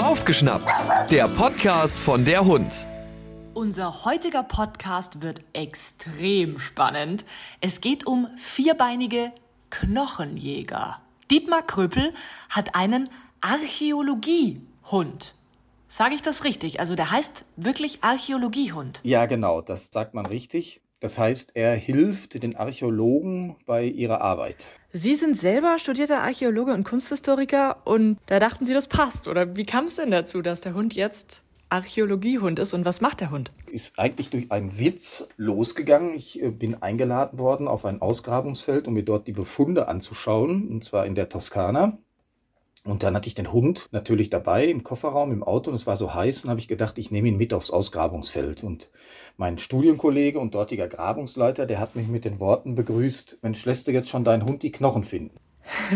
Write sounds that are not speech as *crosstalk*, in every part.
Aufgeschnappt, der Podcast von der Hund. Unser heutiger Podcast wird extrem spannend. Es geht um vierbeinige Knochenjäger. Dietmar Kröpel hat einen Archäologiehund. Sage ich das richtig? Also der heißt wirklich Archäologiehund. Ja, genau, das sagt man richtig. Das heißt, er hilft den Archäologen bei ihrer Arbeit. Sie sind selber studierter Archäologe und Kunsthistoriker und da dachten Sie, das passt. Oder wie kam es denn dazu, dass der Hund jetzt Archäologiehund ist und was macht der Hund? Ist eigentlich durch einen Witz losgegangen. Ich äh, bin eingeladen worden auf ein Ausgrabungsfeld, um mir dort die Befunde anzuschauen, und zwar in der Toskana. Und dann hatte ich den Hund natürlich dabei im Kofferraum, im Auto und es war so heiß und habe ich gedacht, ich nehme ihn mit aufs Ausgrabungsfeld. Und mein Studienkollege und dortiger Grabungsleiter, der hat mich mit den Worten begrüßt, Mensch, lässt du jetzt schon deinen Hund die Knochen finden?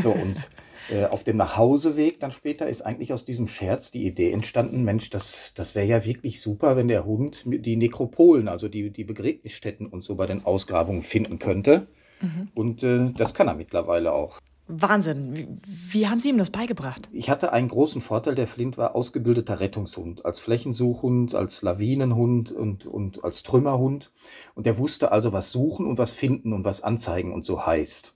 So, und *laughs* äh, auf dem Nachhauseweg dann später ist eigentlich aus diesem Scherz die Idee entstanden, Mensch, das, das wäre ja wirklich super, wenn der Hund die Nekropolen, also die, die Begräbnisstätten und so bei den Ausgrabungen finden könnte. Mhm. Und äh, das kann er mittlerweile auch. Wahnsinn. Wie, wie, haben Sie ihm das beigebracht? Ich hatte einen großen Vorteil. Der Flint war ausgebildeter Rettungshund, als Flächensuchhund, als Lawinenhund und, und als Trümmerhund. Und er wusste also, was suchen und was finden und was anzeigen und so heißt.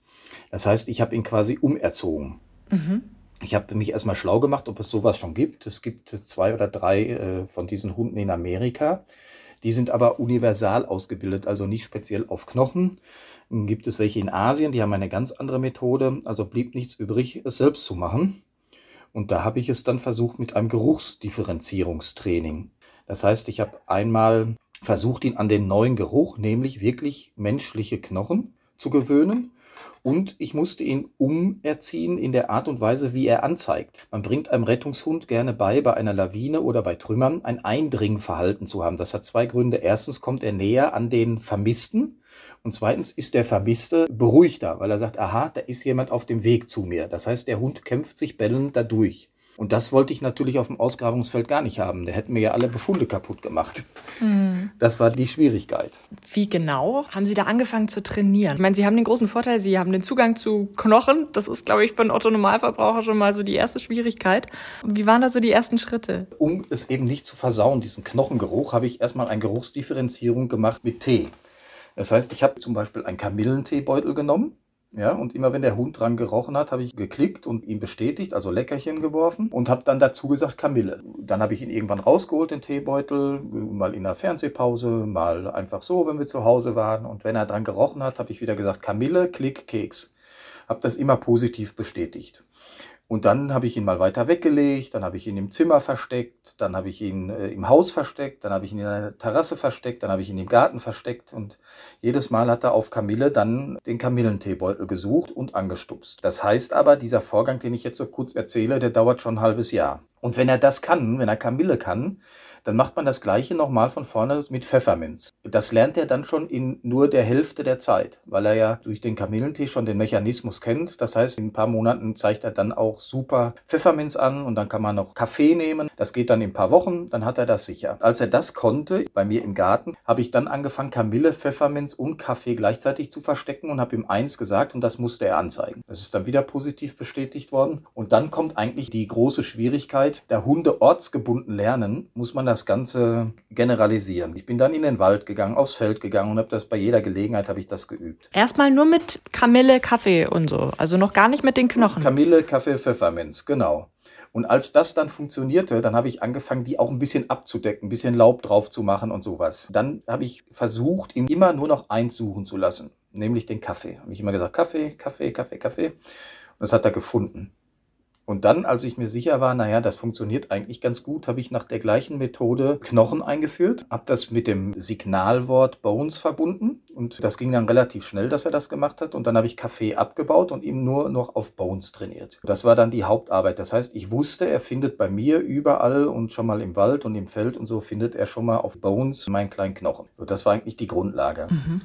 Das heißt, ich habe ihn quasi umerzogen. Mhm. Ich habe mich erstmal schlau gemacht, ob es sowas schon gibt. Es gibt zwei oder drei äh, von diesen Hunden in Amerika. Die sind aber universal ausgebildet, also nicht speziell auf Knochen, gibt es welche in Asien, die haben eine ganz andere Methode. Also blieb nichts übrig, es selbst zu machen. Und da habe ich es dann versucht mit einem Geruchsdifferenzierungstraining. Das heißt, ich habe einmal versucht, ihn an den neuen Geruch, nämlich wirklich menschliche Knochen, zu gewöhnen. Und ich musste ihn umerziehen in der Art und Weise, wie er anzeigt. Man bringt einem Rettungshund gerne bei, bei einer Lawine oder bei Trümmern ein Eindringverhalten zu haben. Das hat zwei Gründe. Erstens kommt er näher an den Vermissten und zweitens ist der Vermisste beruhigter, weil er sagt, aha, da ist jemand auf dem Weg zu mir. Das heißt, der Hund kämpft sich bellend dadurch. Und das wollte ich natürlich auf dem Ausgrabungsfeld gar nicht haben. Der hätten mir ja alle Befunde kaputt gemacht. Mhm. Das war die Schwierigkeit. Wie genau haben Sie da angefangen zu trainieren? Ich meine, Sie haben den großen Vorteil, Sie haben den Zugang zu Knochen. Das ist, glaube ich, für einen Otto-Normalverbraucher schon mal so die erste Schwierigkeit. Wie waren da so die ersten Schritte? Um es eben nicht zu versauen, diesen Knochengeruch, habe ich erstmal eine Geruchsdifferenzierung gemacht mit Tee. Das heißt, ich habe zum Beispiel einen Kamillenteebeutel genommen. Ja, und immer wenn der Hund dran gerochen hat, habe ich geklickt und ihn bestätigt, also Leckerchen geworfen und habe dann dazu gesagt Kamille. Dann habe ich ihn irgendwann rausgeholt, den Teebeutel, mal in der Fernsehpause, mal einfach so, wenn wir zu Hause waren. Und wenn er dran gerochen hat, habe ich wieder gesagt Kamille, Klick, Keks. Habe das immer positiv bestätigt. Und dann habe ich ihn mal weiter weggelegt, dann habe ich ihn im Zimmer versteckt, dann habe ich ihn äh, im Haus versteckt, dann habe ich ihn in einer Terrasse versteckt, dann habe ich ihn im Garten versteckt und jedes Mal hat er auf Kamille dann den Kamillenteebeutel gesucht und angestupst. Das heißt aber, dieser Vorgang, den ich jetzt so kurz erzähle, der dauert schon ein halbes Jahr. Und wenn er das kann, wenn er Kamille kann, dann macht man das gleiche nochmal von vorne mit Pfefferminz. Das lernt er dann schon in nur der Hälfte der Zeit, weil er ja durch den Kamillentee schon den Mechanismus kennt. Das heißt, in ein paar Monaten zeigt er dann auch super Pfefferminz an und dann kann man noch Kaffee nehmen. Das geht dann in ein paar Wochen, dann hat er das sicher. Als er das konnte, bei mir im Garten, habe ich dann angefangen, Kamille, Pfefferminz und Kaffee gleichzeitig zu verstecken und habe ihm eins gesagt und das musste er anzeigen. Das ist dann wieder positiv bestätigt worden. Und dann kommt eigentlich die große Schwierigkeit, der Hunde ortsgebunden lernen, muss man das Ganze generalisieren. Ich bin dann in den Wald gegangen, aufs Feld gegangen und habe das bei jeder Gelegenheit habe ich das geübt. Erstmal nur mit Kamille, Kaffee und so, also noch gar nicht mit den Knochen. Kamille, Kaffee, Pfefferminz, genau. Und als das dann funktionierte, dann habe ich angefangen, die auch ein bisschen abzudecken, ein bisschen Laub drauf zu machen und sowas. Dann habe ich versucht, ihm immer nur noch eins suchen zu lassen, nämlich den Kaffee. Habe ich immer gesagt, Kaffee, Kaffee, Kaffee, Kaffee. Und das hat er gefunden. Und dann, als ich mir sicher war, naja, das funktioniert eigentlich ganz gut, habe ich nach der gleichen Methode Knochen eingeführt, habe das mit dem Signalwort Bones verbunden und das ging dann relativ schnell, dass er das gemacht hat. Und dann habe ich Kaffee abgebaut und ihm nur noch auf Bones trainiert. Das war dann die Hauptarbeit. Das heißt, ich wusste, er findet bei mir überall und schon mal im Wald und im Feld und so findet er schon mal auf Bones meinen kleinen Knochen. Und das war eigentlich die Grundlage. Mhm.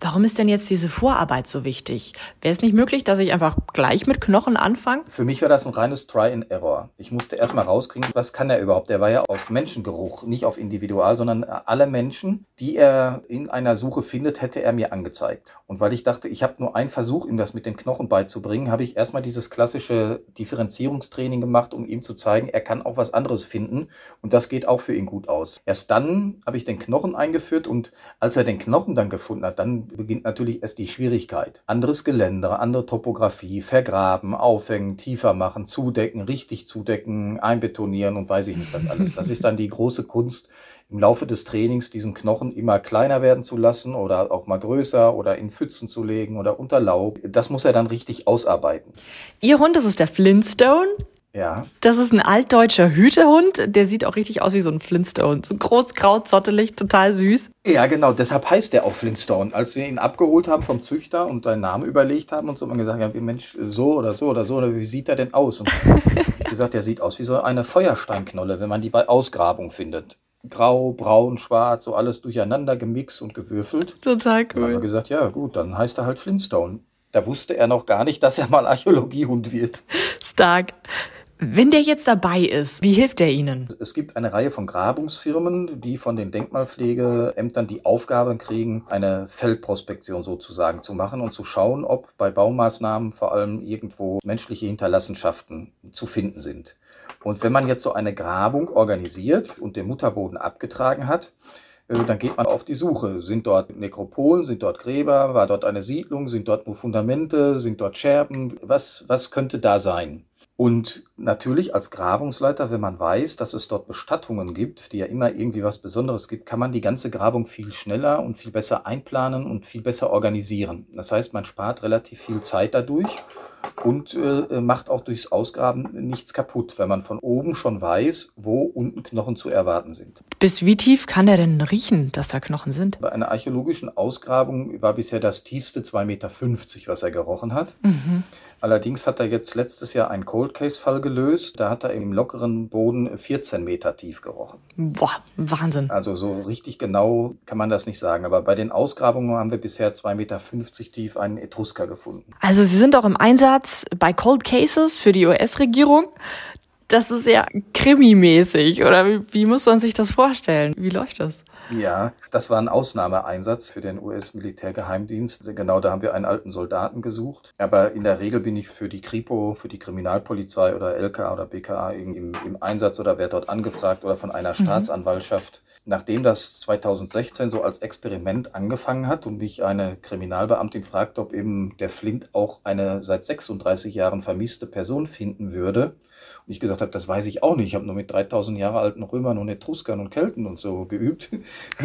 Warum ist denn jetzt diese Vorarbeit so wichtig? Wäre es nicht möglich, dass ich einfach gleich mit Knochen anfange? Für mich war das ein reines Try and Error. Ich musste erstmal rauskriegen, was kann er überhaupt? Der war ja auf Menschengeruch, nicht auf Individual, sondern alle Menschen, die er in einer Suche findet, hätte er mir angezeigt. Und weil ich dachte, ich habe nur einen Versuch, ihm das mit den Knochen beizubringen, habe ich erstmal dieses klassische Differenzierungstraining gemacht, um ihm zu zeigen, er kann auch was anderes finden und das geht auch für ihn gut aus. Erst dann habe ich den Knochen eingeführt und als er den Knochen dann gefunden hat, dann beginnt natürlich erst die Schwierigkeit. Anderes Geländer, andere Topografie, vergraben, aufhängen, tiefer machen, zudecken, richtig zudecken, einbetonieren und weiß ich nicht was alles. Das ist dann die große Kunst, im Laufe des Trainings diesen Knochen immer kleiner werden zu lassen oder auch mal größer oder in Pfützen zu legen oder unter Laub. Das muss er dann richtig ausarbeiten. Ihr Hund, das ist der Flintstone. Ja. Das ist ein altdeutscher Hütehund. Der sieht auch richtig aus wie so ein Flintstone. So groß, grau, zottelig, total süß. Ja, genau. Deshalb heißt der auch Flintstone. Als wir ihn abgeholt haben vom Züchter und seinen Namen überlegt haben und so, haben wir gesagt, ja, wie Mensch, so oder so oder so, oder wie sieht er denn aus? Und *laughs* wie gesagt, der sieht aus wie so eine Feuersteinknolle, wenn man die bei Ausgrabung findet grau, braun, schwarz, so alles durcheinander gemixt und gewürfelt. Total cool. Dann haben wir gesagt, ja gut, dann heißt er halt Flintstone. Da wusste er noch gar nicht, dass er mal Archäologiehund wird. Stark. Wenn der jetzt dabei ist, wie hilft er Ihnen? Es gibt eine Reihe von Grabungsfirmen, die von den Denkmalpflegeämtern die Aufgabe kriegen, eine Feldprospektion sozusagen zu machen und zu schauen, ob bei Baumaßnahmen vor allem irgendwo menschliche Hinterlassenschaften zu finden sind. Und wenn man jetzt so eine Grabung organisiert und den Mutterboden abgetragen hat, äh, dann geht man auf die Suche. Sind dort Nekropolen, sind dort Gräber, war dort eine Siedlung, sind dort nur Fundamente, sind dort Scherben, was, was könnte da sein? Und natürlich als Grabungsleiter, wenn man weiß, dass es dort Bestattungen gibt, die ja immer irgendwie was Besonderes gibt, kann man die ganze Grabung viel schneller und viel besser einplanen und viel besser organisieren. Das heißt, man spart relativ viel Zeit dadurch und äh, macht auch durchs Ausgraben nichts kaputt, wenn man von oben schon weiß, wo unten Knochen zu erwarten sind. Bis wie tief kann er denn riechen, dass da Knochen sind? Bei einer archäologischen Ausgrabung war bisher das tiefste 2,50 Meter, was er gerochen hat. Mhm. Allerdings hat er jetzt letztes Jahr einen Cold Case Fall gelöst. Da hat er im lockeren Boden 14 Meter tief gerochen. Boah, Wahnsinn. Also so richtig genau kann man das nicht sagen. Aber bei den Ausgrabungen haben wir bisher 2,50 Meter tief einen Etrusker gefunden. Also Sie sind auch im Einsatz bei Cold Cases für die US-Regierung. Das ist ja krimimäßig, oder wie, wie muss man sich das vorstellen? Wie läuft das? Ja, das war ein Ausnahmeeinsatz für den US-Militärgeheimdienst. Genau, da haben wir einen alten Soldaten gesucht. Aber in der Regel bin ich für die Kripo, für die Kriminalpolizei oder LKA oder BKA im, im Einsatz oder werde dort angefragt oder von einer mhm. Staatsanwaltschaft. Nachdem das 2016 so als Experiment angefangen hat und mich eine Kriminalbeamtin fragte, ob eben der Flint auch eine seit 36 Jahren vermisste Person finden würde, und ich gesagt habe, das weiß ich auch nicht. Ich habe nur mit 3000 Jahre alten Römern und Etruskern und Kelten und so geübt.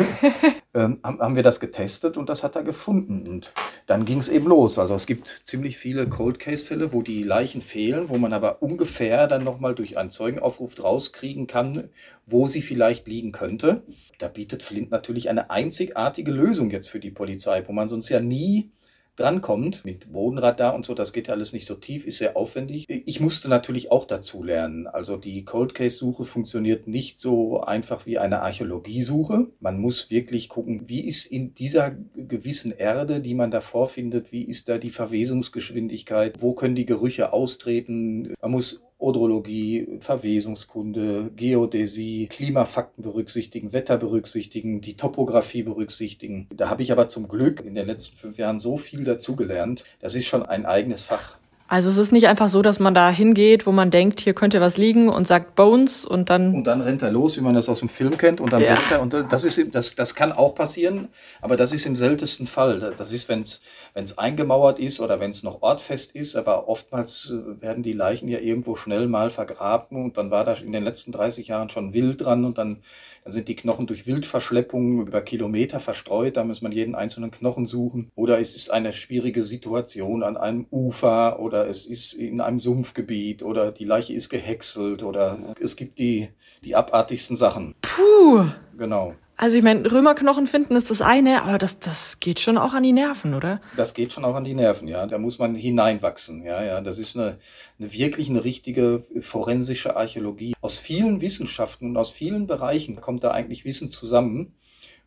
*laughs* ähm, haben wir das getestet und das hat er gefunden. Und dann ging es eben los. Also es gibt ziemlich viele Cold Case Fälle, wo die Leichen fehlen, wo man aber ungefähr dann nochmal durch einen Zeugenaufruf rauskriegen kann, wo sie vielleicht liegen könnte. Da bietet Flint natürlich eine einzigartige Lösung jetzt für die Polizei, wo man sonst ja nie drankommt mit Bodenradar und so, das geht alles nicht so tief, ist sehr aufwendig. Ich musste natürlich auch dazu lernen. Also die Cold Case Suche funktioniert nicht so einfach wie eine Archäologiesuche. Man muss wirklich gucken, wie ist in dieser gewissen Erde, die man da vorfindet, wie ist da die Verwesungsgeschwindigkeit, wo können die Gerüche austreten. Man muss Odrologie, Verwesungskunde, Geodäsie, Klimafakten berücksichtigen, Wetter berücksichtigen, die Topografie berücksichtigen. Da habe ich aber zum Glück in den letzten fünf Jahren so viel dazugelernt. Das ist schon ein eigenes Fach. Also es ist nicht einfach so, dass man da hingeht, wo man denkt, hier könnte was liegen und sagt Bones und dann. Und dann rennt er los, wie man das aus dem Film kennt, und dann ja. rennt er. Und das ist das, das kann auch passieren, aber das ist im seltensten Fall. Das ist, wenn es eingemauert ist oder wenn es noch ortfest ist, aber oftmals äh, werden die Leichen ja irgendwo schnell mal vergraben und dann war da in den letzten 30 Jahren schon wild dran und dann dann sind die Knochen durch Wildverschleppung über Kilometer verstreut, da muss man jeden einzelnen Knochen suchen. Oder es ist eine schwierige Situation an einem Ufer oder es ist in einem Sumpfgebiet oder die Leiche ist gehäckselt oder es gibt die, die abartigsten Sachen. Puh. Genau. Also ich meine, Römerknochen finden ist das eine, aber das, das geht schon auch an die Nerven, oder? Das geht schon auch an die Nerven, ja. Da muss man hineinwachsen, ja, ja. Das ist eine, eine wirklich eine richtige forensische Archäologie. Aus vielen Wissenschaften und aus vielen Bereichen kommt da eigentlich Wissen zusammen.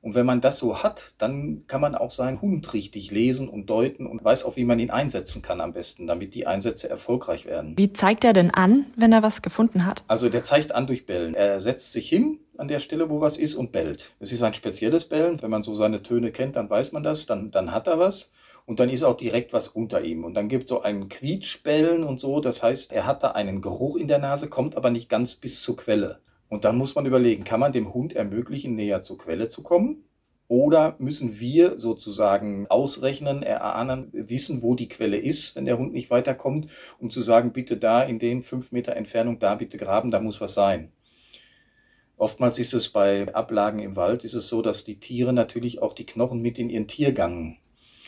Und wenn man das so hat, dann kann man auch seinen Hund richtig lesen und deuten und weiß auch, wie man ihn einsetzen kann am besten, damit die Einsätze erfolgreich werden. Wie zeigt er denn an, wenn er was gefunden hat? Also der zeigt an durch Bellen. Er setzt sich hin, an der Stelle, wo was ist und bellt. Es ist ein spezielles Bellen. Wenn man so seine Töne kennt, dann weiß man das, dann, dann hat er was. Und dann ist auch direkt was unter ihm. Und dann gibt es so einen Quietschbellen und so. Das heißt, er hat da einen Geruch in der Nase, kommt aber nicht ganz bis zur Quelle. Und dann muss man überlegen, kann man dem Hund ermöglichen, näher zur Quelle zu kommen? Oder müssen wir sozusagen ausrechnen, erahnen, wissen, wo die Quelle ist, wenn der Hund nicht weiterkommt, um zu sagen, bitte da in den fünf Meter Entfernung, da bitte graben, da muss was sein. Oftmals ist es bei Ablagen im Wald, ist es so, dass die Tiere natürlich auch die Knochen mit in ihren Tiergang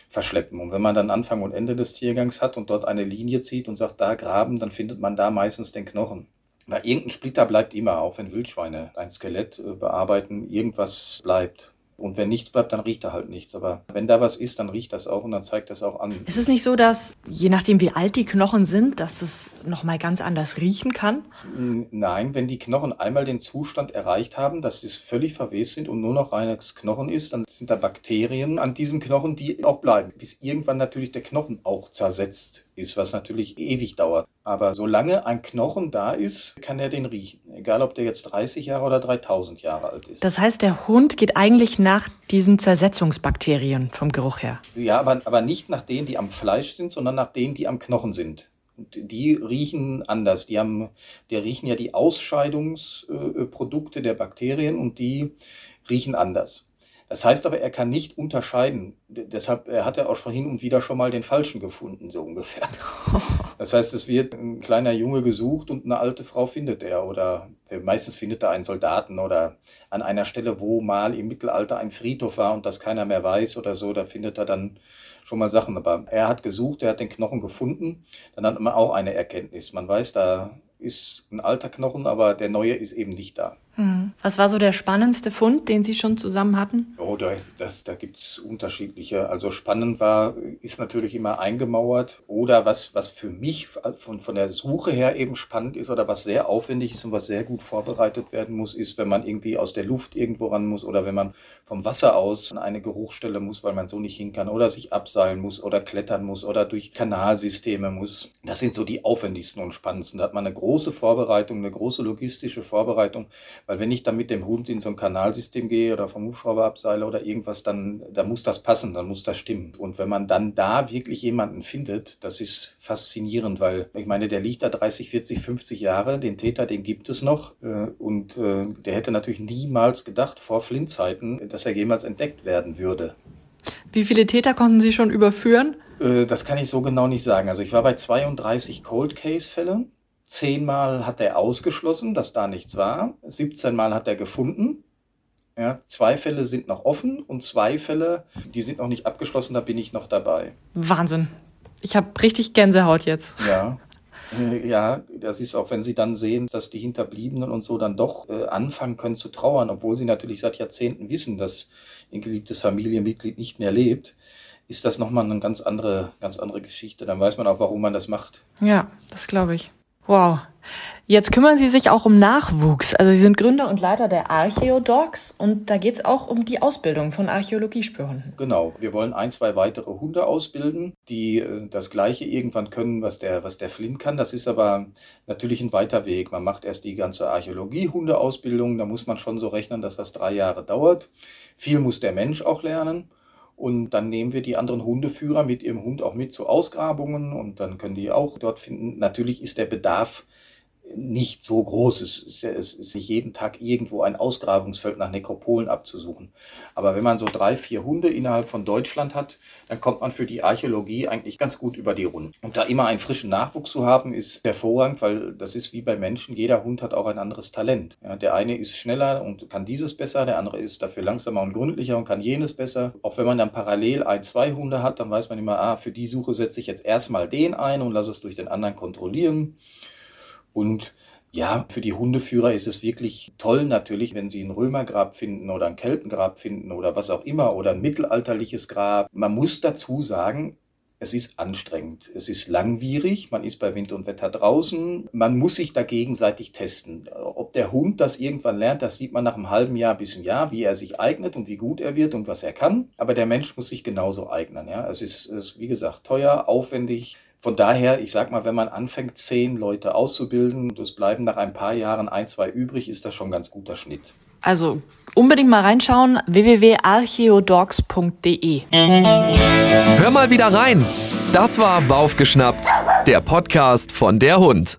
verschleppen. Und wenn man dann Anfang und Ende des Tiergangs hat und dort eine Linie zieht und sagt, da graben, dann findet man da meistens den Knochen. Weil irgendein Splitter bleibt immer, auch wenn Wildschweine ein Skelett äh, bearbeiten, irgendwas bleibt. Und wenn nichts bleibt, dann riecht er halt nichts. Aber wenn da was ist, dann riecht das auch und dann zeigt das auch an. Ist es nicht so, dass je nachdem, wie alt die Knochen sind, dass es nochmal ganz anders riechen kann? Nein, wenn die Knochen einmal den Zustand erreicht haben, dass sie völlig verwest sind und nur noch reines Knochen ist, dann sind da Bakterien an diesem Knochen, die auch bleiben. Bis irgendwann natürlich der Knochen auch zersetzt ist, was natürlich ewig dauert. Aber solange ein Knochen da ist, kann er den riechen. Egal, ob der jetzt 30 Jahre oder 3000 Jahre alt ist. Das heißt, der Hund geht eigentlich nach diesen Zersetzungsbakterien vom Geruch her. Ja, aber, aber nicht nach denen, die am Fleisch sind, sondern nach denen, die am Knochen sind. Die riechen anders. Die, haben, die riechen ja die Ausscheidungsprodukte der Bakterien und die riechen anders. Das heißt aber, er kann nicht unterscheiden. Deshalb hat er auch schon hin und wieder schon mal den Falschen gefunden, so ungefähr. *laughs* Das heißt, es wird ein kleiner Junge gesucht und eine alte Frau findet er. Oder meistens findet er einen Soldaten oder an einer Stelle, wo mal im Mittelalter ein Friedhof war und das keiner mehr weiß oder so, da findet er dann schon mal Sachen. Aber er hat gesucht, er hat den Knochen gefunden. Dann hat man auch eine Erkenntnis. Man weiß, da ist ein alter Knochen, aber der neue ist eben nicht da. Hm. Was war so der spannendste Fund, den Sie schon zusammen hatten? Oh, da, das, da gibt es unterschiedliche. Also spannend war, ist natürlich immer eingemauert. Oder was, was für mich von, von der Suche her eben spannend ist oder was sehr aufwendig ist und was sehr gut vorbereitet werden muss, ist, wenn man irgendwie aus der Luft irgendwo ran muss oder wenn man vom Wasser aus an eine Geruchsstelle muss, weil man so nicht hin kann oder sich abseilen muss oder klettern muss oder durch Kanalsysteme muss. Das sind so die aufwendigsten und spannendsten. Da hat man eine große Vorbereitung, eine große logistische Vorbereitung weil wenn ich dann mit dem Hund in so ein Kanalsystem gehe oder vom Hubschrauber abseile oder irgendwas, dann, dann muss das passen, dann muss das stimmen. Und wenn man dann da wirklich jemanden findet, das ist faszinierend, weil ich meine, der liegt da 30, 40, 50 Jahre, den Täter, den gibt es noch. Äh, und äh, der hätte natürlich niemals gedacht vor Flintzeiten, dass er jemals entdeckt werden würde. Wie viele Täter konnten Sie schon überführen? Äh, das kann ich so genau nicht sagen. Also ich war bei 32 Cold Case Fällen Zehnmal hat er ausgeschlossen, dass da nichts war. 17 Mal hat er gefunden. Ja, zwei Fälle sind noch offen und zwei Fälle, die sind noch nicht abgeschlossen, da bin ich noch dabei. Wahnsinn. Ich habe richtig Gänsehaut jetzt. Ja. Äh, ja, das ist auch, wenn Sie dann sehen, dass die Hinterbliebenen und so dann doch äh, anfangen können zu trauern, obwohl sie natürlich seit Jahrzehnten wissen, dass ein geliebtes Familienmitglied nicht mehr lebt, ist das nochmal eine ganz andere, ganz andere Geschichte. Dann weiß man auch, warum man das macht. Ja, das glaube ich. Wow. Jetzt kümmern Sie sich auch um Nachwuchs. Also Sie sind Gründer und Leiter der Archeodogs und da geht es auch um die Ausbildung von Archäologiespürhunden. Genau. Wir wollen ein, zwei weitere Hunde ausbilden, die äh, das Gleiche irgendwann können, was der, was der Flint kann. Das ist aber natürlich ein weiter Weg. Man macht erst die ganze Archäologie-Hundeausbildung. Da muss man schon so rechnen, dass das drei Jahre dauert. Viel muss der Mensch auch lernen. Und dann nehmen wir die anderen Hundeführer mit ihrem Hund auch mit zu Ausgrabungen und dann können die auch dort finden. Natürlich ist der Bedarf nicht so groß. Es ist, es ist nicht jeden Tag irgendwo ein Ausgrabungsfeld nach Nekropolen abzusuchen. Aber wenn man so drei, vier Hunde innerhalb von Deutschland hat, dann kommt man für die Archäologie eigentlich ganz gut über die Runden. Und da immer einen frischen Nachwuchs zu haben, ist hervorragend, weil das ist wie bei Menschen. Jeder Hund hat auch ein anderes Talent. Ja, der eine ist schneller und kann dieses besser, der andere ist dafür langsamer und gründlicher und kann jenes besser. Auch wenn man dann parallel ein, zwei Hunde hat, dann weiß man immer, ah, für die Suche setze ich jetzt erstmal den ein und lasse es durch den anderen kontrollieren. Und ja, für die Hundeführer ist es wirklich toll natürlich, wenn sie ein Römergrab finden oder ein Keltengrab finden oder was auch immer oder ein mittelalterliches Grab. Man muss dazu sagen, es ist anstrengend, es ist langwierig, man ist bei Wind und Wetter draußen, man muss sich da gegenseitig testen. Ob der Hund das irgendwann lernt, das sieht man nach einem halben Jahr bis einem Jahr, wie er sich eignet und wie gut er wird und was er kann. Aber der Mensch muss sich genauso eignen. Ja? Es, ist, es ist, wie gesagt, teuer, aufwendig. Von daher, ich sag mal, wenn man anfängt, zehn Leute auszubilden und es bleiben nach ein paar Jahren ein, zwei übrig, ist das schon ein ganz guter Schnitt. Also unbedingt mal reinschauen, www.archeodogs.de. Hör mal wieder rein. Das war Waufgeschnappt, der Podcast von der Hund.